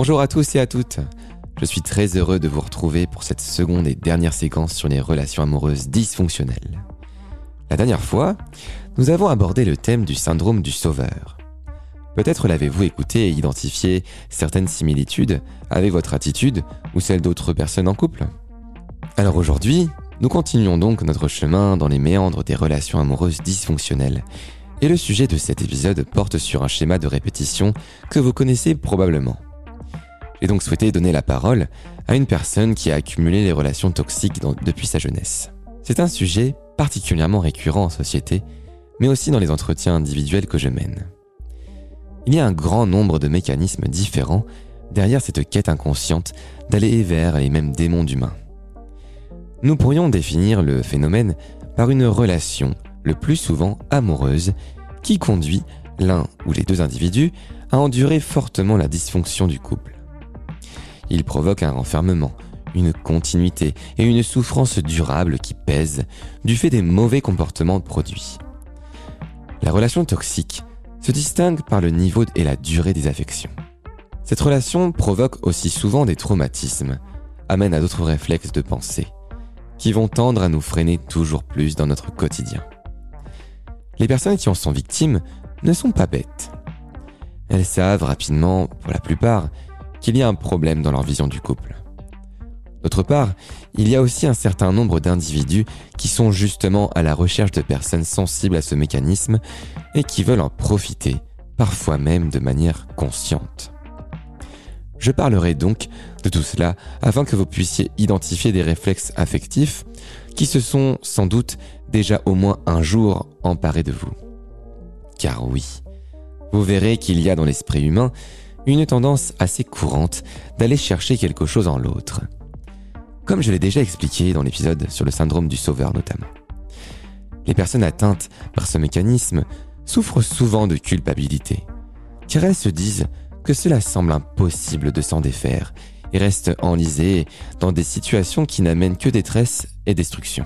Bonjour à tous et à toutes. Je suis très heureux de vous retrouver pour cette seconde et dernière séquence sur les relations amoureuses dysfonctionnelles. La dernière fois, nous avons abordé le thème du syndrome du sauveur. Peut-être l'avez-vous écouté et identifié certaines similitudes avec votre attitude ou celle d'autres personnes en couple. Alors aujourd'hui, nous continuons donc notre chemin dans les méandres des relations amoureuses dysfonctionnelles. Et le sujet de cet épisode porte sur un schéma de répétition que vous connaissez probablement. J'ai donc souhaité donner la parole à une personne qui a accumulé les relations toxiques depuis sa jeunesse. C'est un sujet particulièrement récurrent en société, mais aussi dans les entretiens individuels que je mène. Il y a un grand nombre de mécanismes différents derrière cette quête inconsciente d'aller vers les mêmes démons d'humains. Nous pourrions définir le phénomène par une relation, le plus souvent amoureuse, qui conduit l'un ou les deux individus à endurer fortement la dysfonction du couple. Il provoque un renfermement, une continuité et une souffrance durable qui pèse du fait des mauvais comportements produits. La relation toxique se distingue par le niveau et la durée des affections. Cette relation provoque aussi souvent des traumatismes, amène à d'autres réflexes de pensée, qui vont tendre à nous freiner toujours plus dans notre quotidien. Les personnes qui en sont victimes ne sont pas bêtes. Elles savent rapidement, pour la plupart, qu'il y a un problème dans leur vision du couple. D'autre part, il y a aussi un certain nombre d'individus qui sont justement à la recherche de personnes sensibles à ce mécanisme et qui veulent en profiter, parfois même de manière consciente. Je parlerai donc de tout cela afin que vous puissiez identifier des réflexes affectifs qui se sont sans doute déjà au moins un jour emparés de vous. Car oui, vous verrez qu'il y a dans l'esprit humain une tendance assez courante d'aller chercher quelque chose en l'autre. Comme je l'ai déjà expliqué dans l'épisode sur le syndrome du sauveur notamment. Les personnes atteintes par ce mécanisme souffrent souvent de culpabilité, car elles se disent que cela semble impossible de s'en défaire et restent enlisées dans des situations qui n'amènent que détresse et destruction.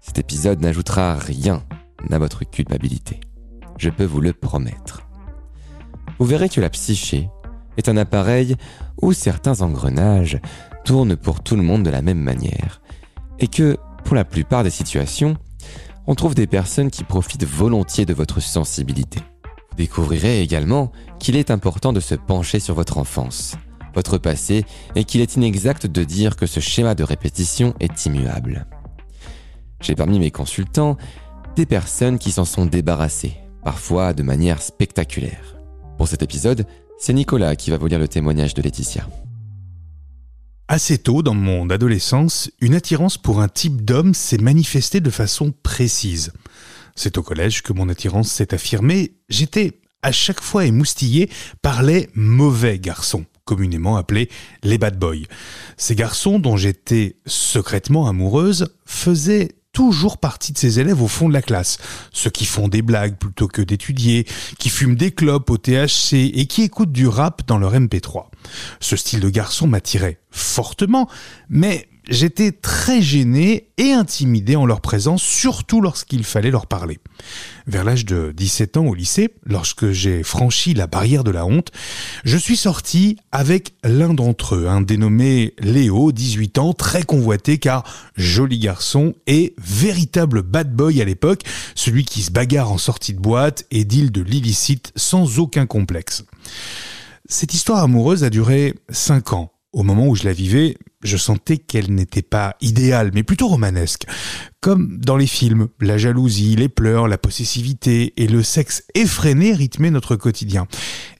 Cet épisode n'ajoutera rien à votre culpabilité. Je peux vous le promettre vous verrez que la psyché est un appareil où certains engrenages tournent pour tout le monde de la même manière, et que, pour la plupart des situations, on trouve des personnes qui profitent volontiers de votre sensibilité. Vous découvrirez également qu'il est important de se pencher sur votre enfance, votre passé, et qu'il est inexact de dire que ce schéma de répétition est immuable. J'ai parmi mes consultants des personnes qui s'en sont débarrassées, parfois de manière spectaculaire. Pour cet épisode, c'est Nicolas qui va vous lire le témoignage de Laetitia. Assez tôt dans mon adolescence, une attirance pour un type d'homme s'est manifestée de façon précise. C'est au collège que mon attirance s'est affirmée. J'étais à chaque fois émoustillé par les mauvais garçons, communément appelés les bad boys. Ces garçons dont j'étais secrètement amoureuse faisaient toujours partie de ces élèves au fond de la classe. Ceux qui font des blagues plutôt que d'étudier, qui fument des clopes au THC et qui écoutent du rap dans leur MP3. Ce style de garçon m'attirait fortement, mais j'étais très gêné et intimidé en leur présence, surtout lorsqu'il fallait leur parler. Vers l'âge de 17 ans au lycée, lorsque j'ai franchi la barrière de la honte, je suis sorti avec l'un d'entre eux, un dénommé Léo, 18 ans, très convoité car joli garçon et véritable bad boy à l'époque, celui qui se bagarre en sortie de boîte et deal de l'illicite sans aucun complexe. Cette histoire amoureuse a duré 5 ans au moment où je la vivais, je sentais qu'elle n'était pas idéale, mais plutôt romanesque. Comme dans les films, la jalousie, les pleurs, la possessivité et le sexe effréné rythmaient notre quotidien.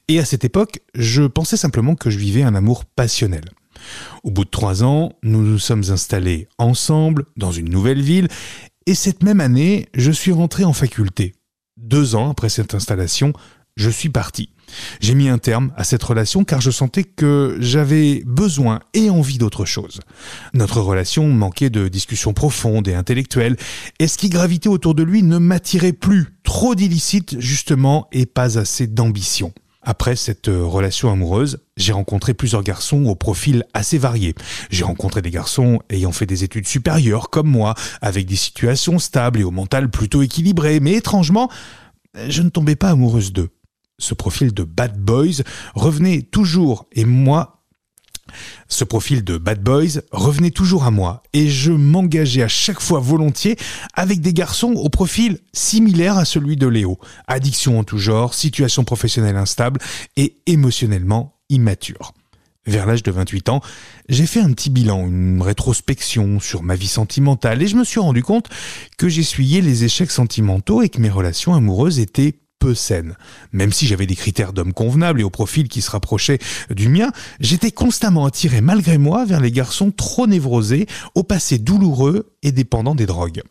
Et à cette époque, je pensais simplement que je vivais un amour passionnel. Au bout de trois ans, nous nous sommes installés ensemble dans une nouvelle ville, et cette même année, je suis rentré en faculté. Deux ans après cette installation, je suis parti. J'ai mis un terme à cette relation car je sentais que j'avais besoin et envie d'autre chose. Notre relation manquait de discussions profondes et intellectuelles, et ce qui gravitait autour de lui ne m'attirait plus, trop d'illicite justement et pas assez d'ambition. Après cette relation amoureuse, j'ai rencontré plusieurs garçons au profil assez varié. J'ai rencontré des garçons ayant fait des études supérieures comme moi, avec des situations stables et au mental plutôt équilibré, mais étrangement, je ne tombais pas amoureuse d'eux. Ce profil de bad boys revenait toujours et moi ce profil de bad boys revenait toujours à moi et je m'engageais à chaque fois volontiers avec des garçons au profil similaire à celui de Léo. Addiction en tout genre, situation professionnelle instable et émotionnellement immature. Vers l'âge de 28 ans, j'ai fait un petit bilan, une rétrospection sur ma vie sentimentale et je me suis rendu compte que j'essuyais les échecs sentimentaux et que mes relations amoureuses étaient peu saine. Même si j'avais des critères d'homme convenables et au profil qui se rapprochait du mien, j'étais constamment attiré malgré moi vers les garçons trop névrosés, au passé douloureux et dépendants des drogues.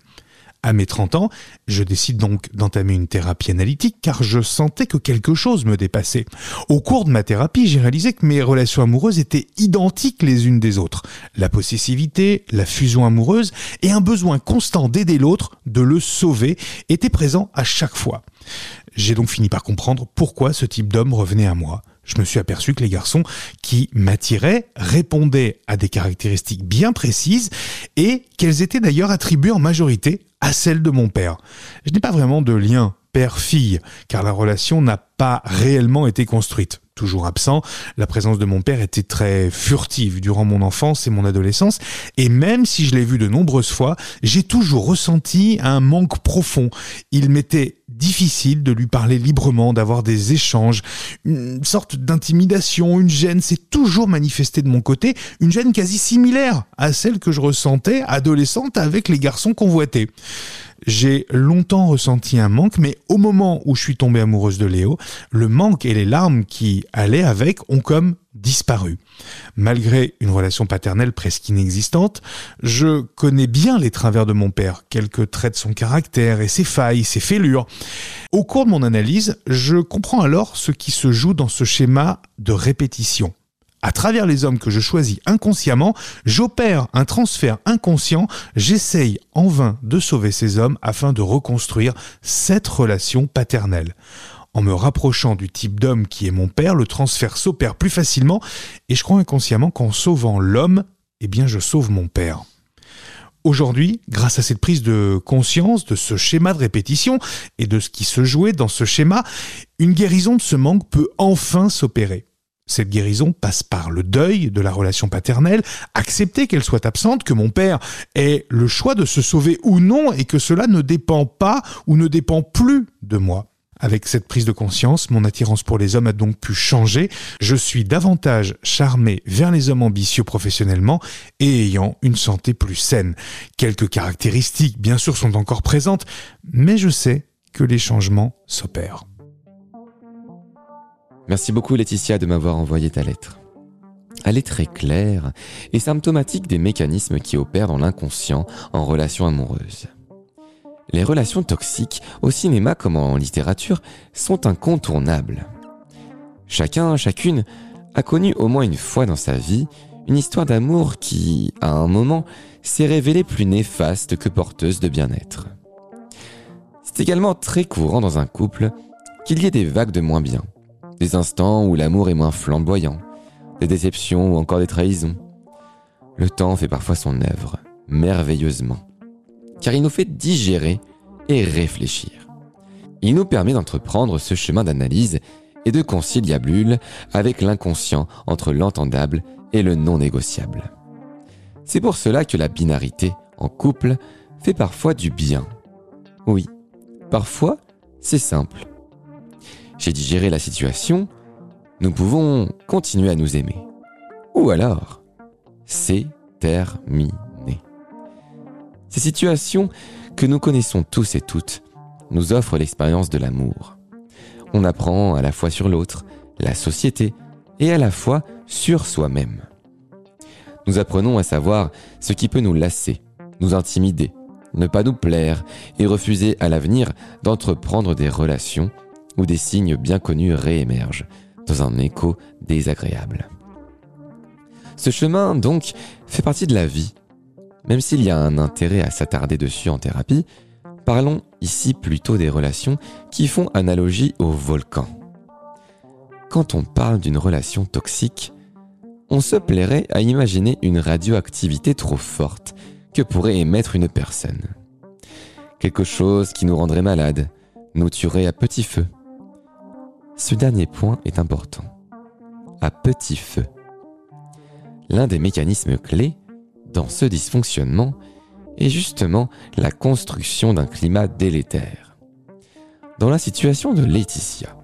À mes 30 ans, je décide donc d'entamer une thérapie analytique car je sentais que quelque chose me dépassait. Au cours de ma thérapie, j'ai réalisé que mes relations amoureuses étaient identiques les unes des autres. La possessivité, la fusion amoureuse et un besoin constant d'aider l'autre, de le sauver, étaient présents à chaque fois. J'ai donc fini par comprendre pourquoi ce type d'homme revenait à moi. Je me suis aperçu que les garçons qui m'attiraient répondaient à des caractéristiques bien précises et qu'elles étaient d'ailleurs attribuées en majorité à celles de mon père. Je n'ai pas vraiment de lien père-fille, car la relation n'a pas réellement été construite toujours absent. La présence de mon père était très furtive durant mon enfance et mon adolescence, et même si je l'ai vu de nombreuses fois, j'ai toujours ressenti un manque profond. Il m'était difficile de lui parler librement, d'avoir des échanges, une sorte d'intimidation, une gêne s'est toujours manifestée de mon côté, une gêne quasi similaire à celle que je ressentais adolescente avec les garçons convoités. J'ai longtemps ressenti un manque, mais au moment où je suis tombée amoureuse de Léo, le manque et les larmes qui allaient avec ont comme disparu. Malgré une relation paternelle presque inexistante, je connais bien les travers de mon père, quelques traits de son caractère et ses failles, ses fêlures. Au cours de mon analyse, je comprends alors ce qui se joue dans ce schéma de répétition. À travers les hommes que je choisis inconsciemment, j'opère un transfert inconscient, j'essaye en vain de sauver ces hommes afin de reconstruire cette relation paternelle. En me rapprochant du type d'homme qui est mon père, le transfert s'opère plus facilement et je crois inconsciemment qu'en sauvant l'homme, eh bien je sauve mon père. Aujourd'hui, grâce à cette prise de conscience de ce schéma de répétition et de ce qui se jouait dans ce schéma, une guérison de ce manque peut enfin s'opérer. Cette guérison passe par le deuil de la relation paternelle, accepter qu'elle soit absente, que mon père ait le choix de se sauver ou non et que cela ne dépend pas ou ne dépend plus de moi. Avec cette prise de conscience, mon attirance pour les hommes a donc pu changer. Je suis davantage charmé vers les hommes ambitieux professionnellement et ayant une santé plus saine. Quelques caractéristiques, bien sûr, sont encore présentes, mais je sais que les changements s'opèrent. Merci beaucoup Laetitia de m'avoir envoyé ta lettre. Elle est très claire et symptomatique des mécanismes qui opèrent dans l'inconscient en relation amoureuse. Les relations toxiques, au cinéma comme en littérature, sont incontournables. Chacun, chacune, a connu au moins une fois dans sa vie une histoire d'amour qui, à un moment, s'est révélée plus néfaste que porteuse de bien-être. C'est également très courant dans un couple qu'il y ait des vagues de moins bien des instants où l'amour est moins flamboyant, des déceptions ou encore des trahisons. Le temps fait parfois son œuvre, merveilleusement, car il nous fait digérer et réfléchir. Il nous permet d'entreprendre ce chemin d'analyse et de conciliabule avec l'inconscient entre l'entendable et le non négociable. C'est pour cela que la binarité en couple fait parfois du bien. Oui, parfois c'est simple j'ai digéré la situation, nous pouvons continuer à nous aimer. Ou alors, c'est terminé. Ces situations que nous connaissons tous et toutes nous offrent l'expérience de l'amour. On apprend à la fois sur l'autre, la société, et à la fois sur soi-même. Nous apprenons à savoir ce qui peut nous lasser, nous intimider, ne pas nous plaire et refuser à l'avenir d'entreprendre des relations où des signes bien connus réémergent dans un écho désagréable. Ce chemin, donc, fait partie de la vie. Même s'il y a un intérêt à s'attarder dessus en thérapie, parlons ici plutôt des relations qui font analogie au volcan. Quand on parle d'une relation toxique, on se plairait à imaginer une radioactivité trop forte que pourrait émettre une personne. Quelque chose qui nous rendrait malade, nous tuerait à petit feu, Ce dernier point est important. À petit feu. L'un des mécanismes clés dans ce dysfonctionnement est justement la construction d'un climat délétère. Dans la situation de Laetitia,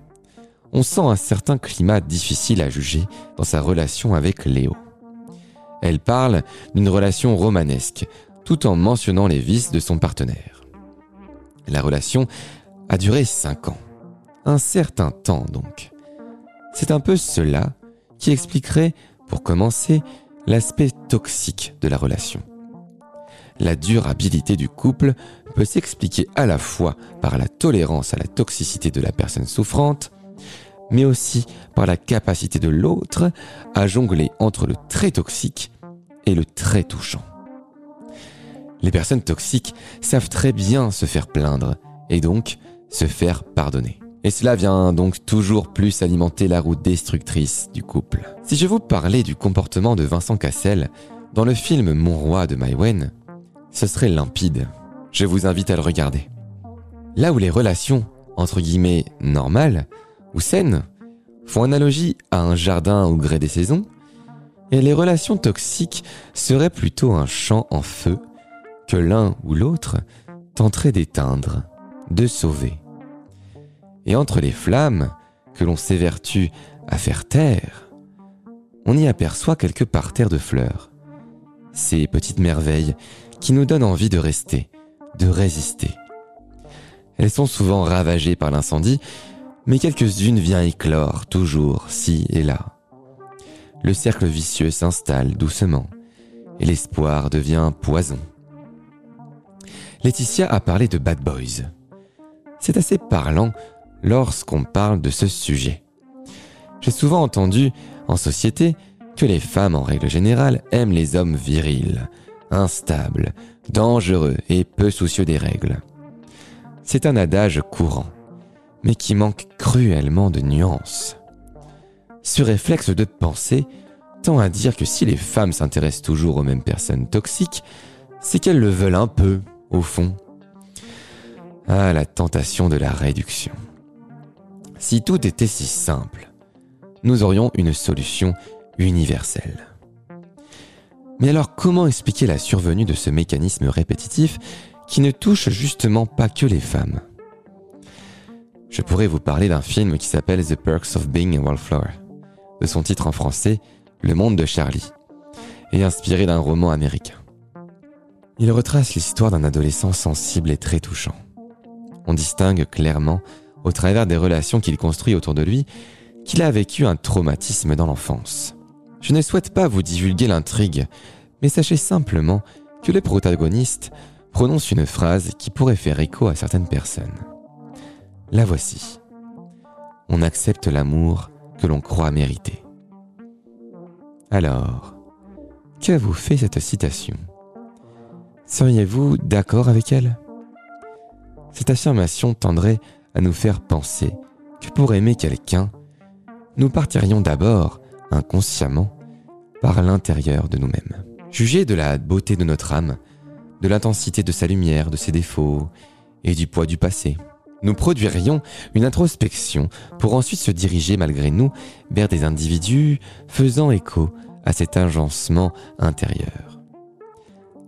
on sent un certain climat difficile à juger dans sa relation avec Léo. Elle parle d'une relation romanesque, tout en mentionnant les vices de son partenaire. La relation a duré cinq ans. Un certain temps donc. C'est un peu cela qui expliquerait, pour commencer, l'aspect toxique de la relation. La durabilité du couple peut s'expliquer à la fois par la tolérance à la toxicité de la personne souffrante, mais aussi par la capacité de l'autre à jongler entre le très toxique et le très touchant. Les personnes toxiques savent très bien se faire plaindre et donc se faire pardonner. Et cela vient donc toujours plus alimenter la route destructrice du couple. Si je vous parlais du comportement de Vincent Cassel dans le film Mon roi de Maïwen, ce serait limpide. Je vous invite à le regarder. Là où les relations, entre guillemets, normales ou saines, font analogie à un jardin au gré des saisons, et les relations toxiques seraient plutôt un champ en feu que l'un ou l'autre tenterait d'éteindre, de sauver. Et entre les flammes que l'on s'évertue à faire taire, on y aperçoit quelques parterres de fleurs. Ces petites merveilles qui nous donnent envie de rester, de résister. Elles sont souvent ravagées par l'incendie, mais quelques-unes viennent éclore toujours, ci et là. Le cercle vicieux s'installe doucement, et l'espoir devient poison. Laetitia a parlé de bad boys. C'est assez parlant lorsqu'on parle de ce sujet. J'ai souvent entendu, en société, que les femmes en règle générale aiment les hommes virils, instables, dangereux et peu soucieux des règles. C'est un adage courant, mais qui manque cruellement de nuances. Ce réflexe de pensée tend à dire que si les femmes s'intéressent toujours aux mêmes personnes toxiques, c'est qu'elles le veulent un peu, au fond. Ah, la tentation de la réduction. Si tout était si simple, nous aurions une solution universelle. Mais alors comment expliquer la survenue de ce mécanisme répétitif qui ne touche justement pas que les femmes? Je pourrais vous parler d'un film qui s'appelle The Perks of Being a Wallflower, de son titre en français Le monde de Charlie, et inspiré d'un roman américain. Il retrace l'histoire d'un adolescent sensible et très touchant. On distingue clairement, au travers des relations qu'il construit autour de lui, qu'il a vécu un traumatisme dans l'enfance. Je ne souhaite pas vous divulguer l'intrigue, mais sachez simplement que le protagoniste prononce une phrase qui pourrait faire écho à certaines personnes. La voici. On accepte l'amour que l'on croit mériter. Alors, que vous fait cette citation? Seriez-vous d'accord avec elle? Cette affirmation tendrait à nous faire penser que pour aimer quelqu'un, nous partirions d'abord, inconsciemment, par l'intérieur de nous-mêmes. Juger de la beauté de notre âme, de l'intensité de sa lumière, de ses défauts et du poids du passé. Nous produirions une introspection pour ensuite se diriger malgré nous vers des individus faisant écho à cet agencement intérieur.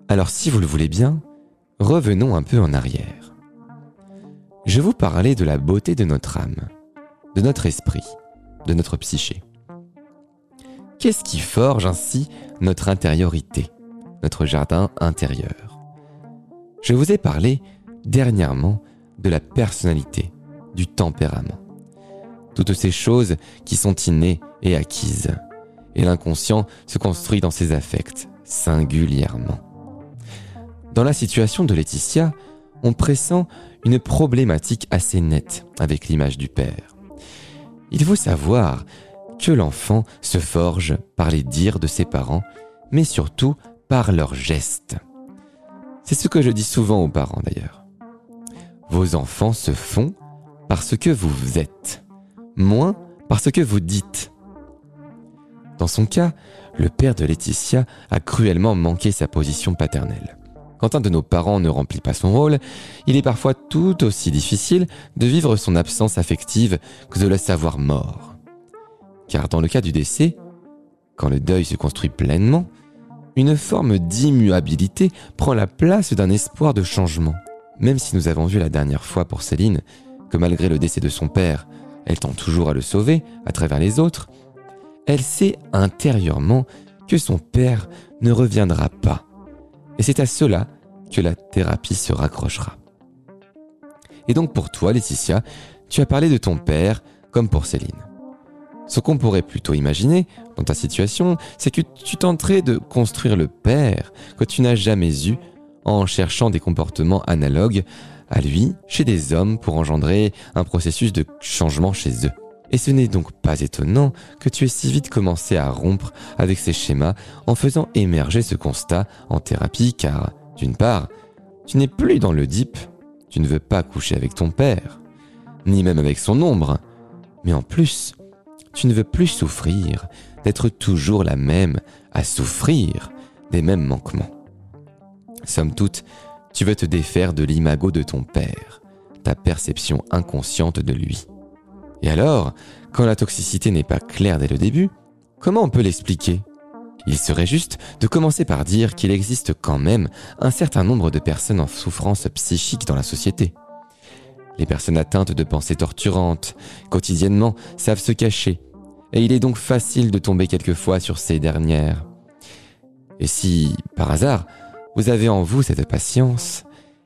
Alors si vous le voulez bien, revenons un peu en arrière. Je vous parlais de la beauté de notre âme, de notre esprit, de notre psyché. Qu'est-ce qui forge ainsi notre intériorité, notre jardin intérieur? Je vous ai parlé dernièrement de la personnalité, du tempérament. Toutes ces choses qui sont innées et acquises. Et l'inconscient se construit dans ses affects, singulièrement. Dans la situation de Laetitia, on pressent une problématique assez nette avec l'image du père. Il faut savoir que l'enfant se forge par les dires de ses parents, mais surtout par leurs gestes. C'est ce que je dis souvent aux parents d'ailleurs. Vos enfants se font parce que vous êtes, moins parce que vous dites. Dans son cas, le père de Laetitia a cruellement manqué sa position paternelle. Quand un de nos parents ne remplit pas son rôle, il est parfois tout aussi difficile de vivre son absence affective que de le savoir mort. Car dans le cas du décès, quand le deuil se construit pleinement, une forme d'immuabilité prend la place d'un espoir de changement. Même si nous avons vu la dernière fois pour Céline que malgré le décès de son père, elle tend toujours à le sauver à travers les autres, elle sait intérieurement que son père ne reviendra pas. Et c'est à cela que la thérapie se raccrochera. Et donc pour toi, Laetitia, tu as parlé de ton père comme pour Céline. Ce qu'on pourrait plutôt imaginer dans ta situation, c'est que tu tenterais de construire le père que tu n'as jamais eu en cherchant des comportements analogues à lui chez des hommes pour engendrer un processus de changement chez eux. Et ce n'est donc pas étonnant que tu aies si vite commencé à rompre avec ces schémas en faisant émerger ce constat en thérapie car, d'une part, tu n'es plus dans le deep, tu ne veux pas coucher avec ton père, ni même avec son ombre, mais en plus, tu ne veux plus souffrir d'être toujours la même à souffrir des mêmes manquements. Somme toute, tu veux te défaire de l'imago de ton père, ta perception inconsciente de lui. Et alors, quand la toxicité n'est pas claire dès le début, comment on peut l'expliquer? Il serait juste de commencer par dire qu'il existe quand même un certain nombre de personnes en souffrance psychique dans la société. Les personnes atteintes de pensées torturantes, quotidiennement, savent se cacher, et il est donc facile de tomber quelquefois sur ces dernières. Et si, par hasard, vous avez en vous cette patience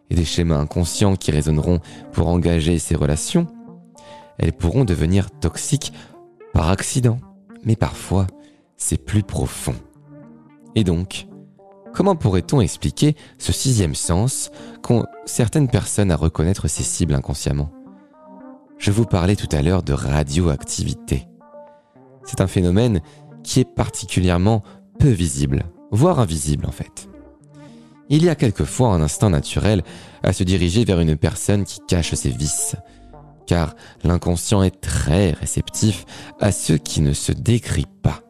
et des schémas inconscients qui résonneront pour engager ces relations, elles pourront devenir toxiques par accident, mais parfois c'est plus profond. Et donc, comment pourrait-on expliquer ce sixième sens qu'ont certaines personnes à reconnaître ces cibles inconsciemment? Je vous parlais tout à l'heure de radioactivité. C'est un phénomène qui est particulièrement peu visible, voire invisible en fait. Il y a quelquefois un instinct naturel à se diriger vers une personne qui cache ses vices, car l'inconscient est très réceptif à ceux qui ne se décrient pas.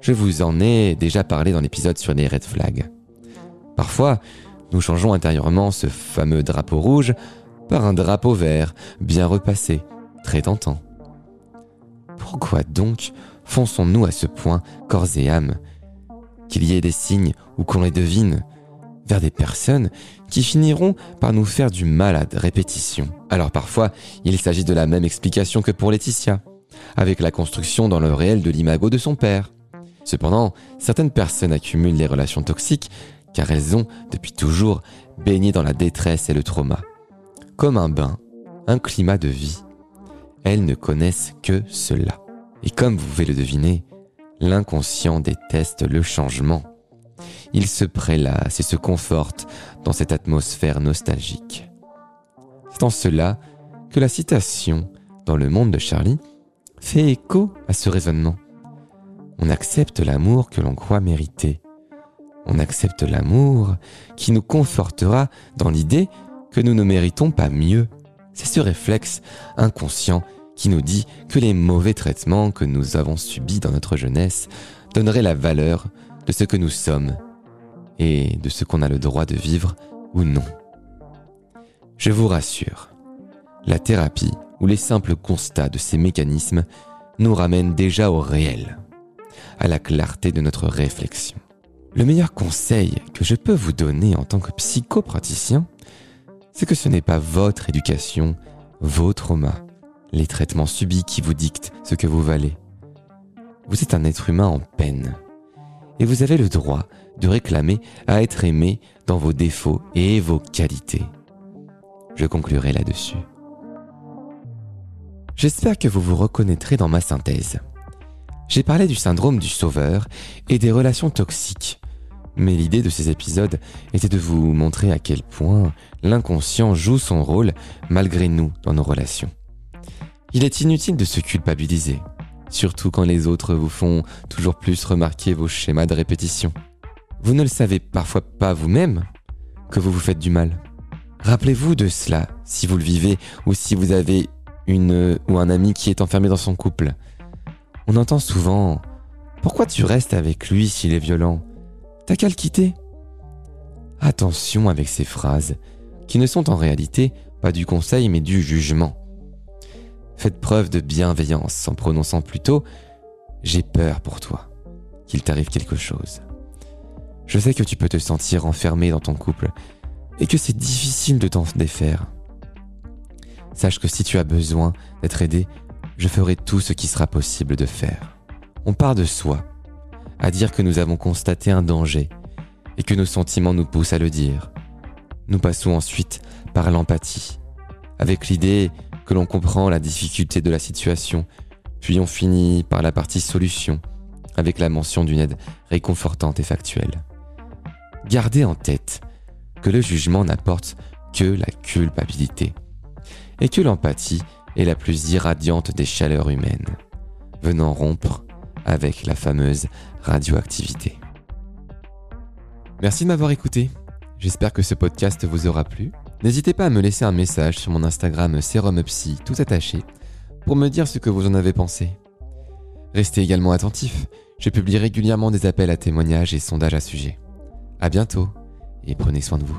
Je vous en ai déjà parlé dans l'épisode sur les red flags. Parfois, nous changeons intérieurement ce fameux drapeau rouge par un drapeau vert, bien repassé, très tentant. Pourquoi donc fonçons-nous à ce point corps et âme? Qu'il y ait des signes ou qu'on les devine vers des personnes qui finiront par nous faire du mal à répétition. Alors parfois, il s'agit de la même explication que pour Laetitia, avec la construction dans le réel de l'imago de son père. Cependant, certaines personnes accumulent les relations toxiques car elles ont, depuis toujours, baigné dans la détresse et le trauma. Comme un bain, un climat de vie. Elles ne connaissent que cela. Et comme vous pouvez le deviner, l'inconscient déteste le changement. Il se prélasse et se conforte dans cette atmosphère nostalgique. C'est en cela que la citation dans le monde de Charlie fait écho à ce raisonnement. On accepte l'amour que l'on croit mériter. On accepte l'amour qui nous confortera dans l'idée que nous ne méritons pas mieux. C'est ce réflexe inconscient qui nous dit que les mauvais traitements que nous avons subis dans notre jeunesse donneraient la valeur de ce que nous sommes et de ce qu'on a le droit de vivre ou non. Je vous rassure, la thérapie ou les simples constats de ces mécanismes nous ramènent déjà au réel, à la clarté de notre réflexion. Le meilleur conseil que je peux vous donner en tant que psychopraticien, c'est que ce n'est pas votre éducation, vos traumas, les traitements subis qui vous dictent ce que vous valez. Vous êtes un être humain en peine, et vous avez le droit de réclamer à être aimé dans vos défauts et vos qualités. Je conclurai là-dessus. J'espère que vous vous reconnaîtrez dans ma synthèse. J'ai parlé du syndrome du sauveur et des relations toxiques. Mais l'idée de ces épisodes était de vous montrer à quel point l'inconscient joue son rôle malgré nous dans nos relations. Il est inutile de se culpabiliser, surtout quand les autres vous font toujours plus remarquer vos schémas de répétition. Vous ne le savez parfois pas vous-même que vous vous faites du mal. Rappelez-vous de cela si vous le vivez ou si vous avez une ou un ami qui est enfermé dans son couple. On entend souvent Pourquoi tu restes avec lui s'il est violent? T'as qu'à le quitter. Attention avec ces phrases, qui ne sont en réalité pas du conseil mais du jugement. Faites preuve de bienveillance en prononçant plutôt ⁇ J'ai peur pour toi, qu'il t'arrive quelque chose ⁇ Je sais que tu peux te sentir enfermé dans ton couple et que c'est difficile de t'en défaire. Sache que si tu as besoin d'être aidé, je ferai tout ce qui sera possible de faire. On part de soi, à dire que nous avons constaté un danger et que nos sentiments nous poussent à le dire. Nous passons ensuite par l'empathie, avec l'idée que l'on comprend la difficulté de la situation, puis on finit par la partie solution, avec la mention d'une aide réconfortante et factuelle. Gardez en tête que le jugement n'apporte que la culpabilité, et que l'empathie est la plus irradiante des chaleurs humaines, venant rompre avec la fameuse radioactivité. Merci de m'avoir écouté. J'espère que ce podcast vous aura plu. N'hésitez pas à me laisser un message sur mon Instagram SerumPsy tout attaché pour me dire ce que vous en avez pensé. Restez également attentifs, je publie régulièrement des appels à témoignages et sondages à sujet. À bientôt et prenez soin de vous.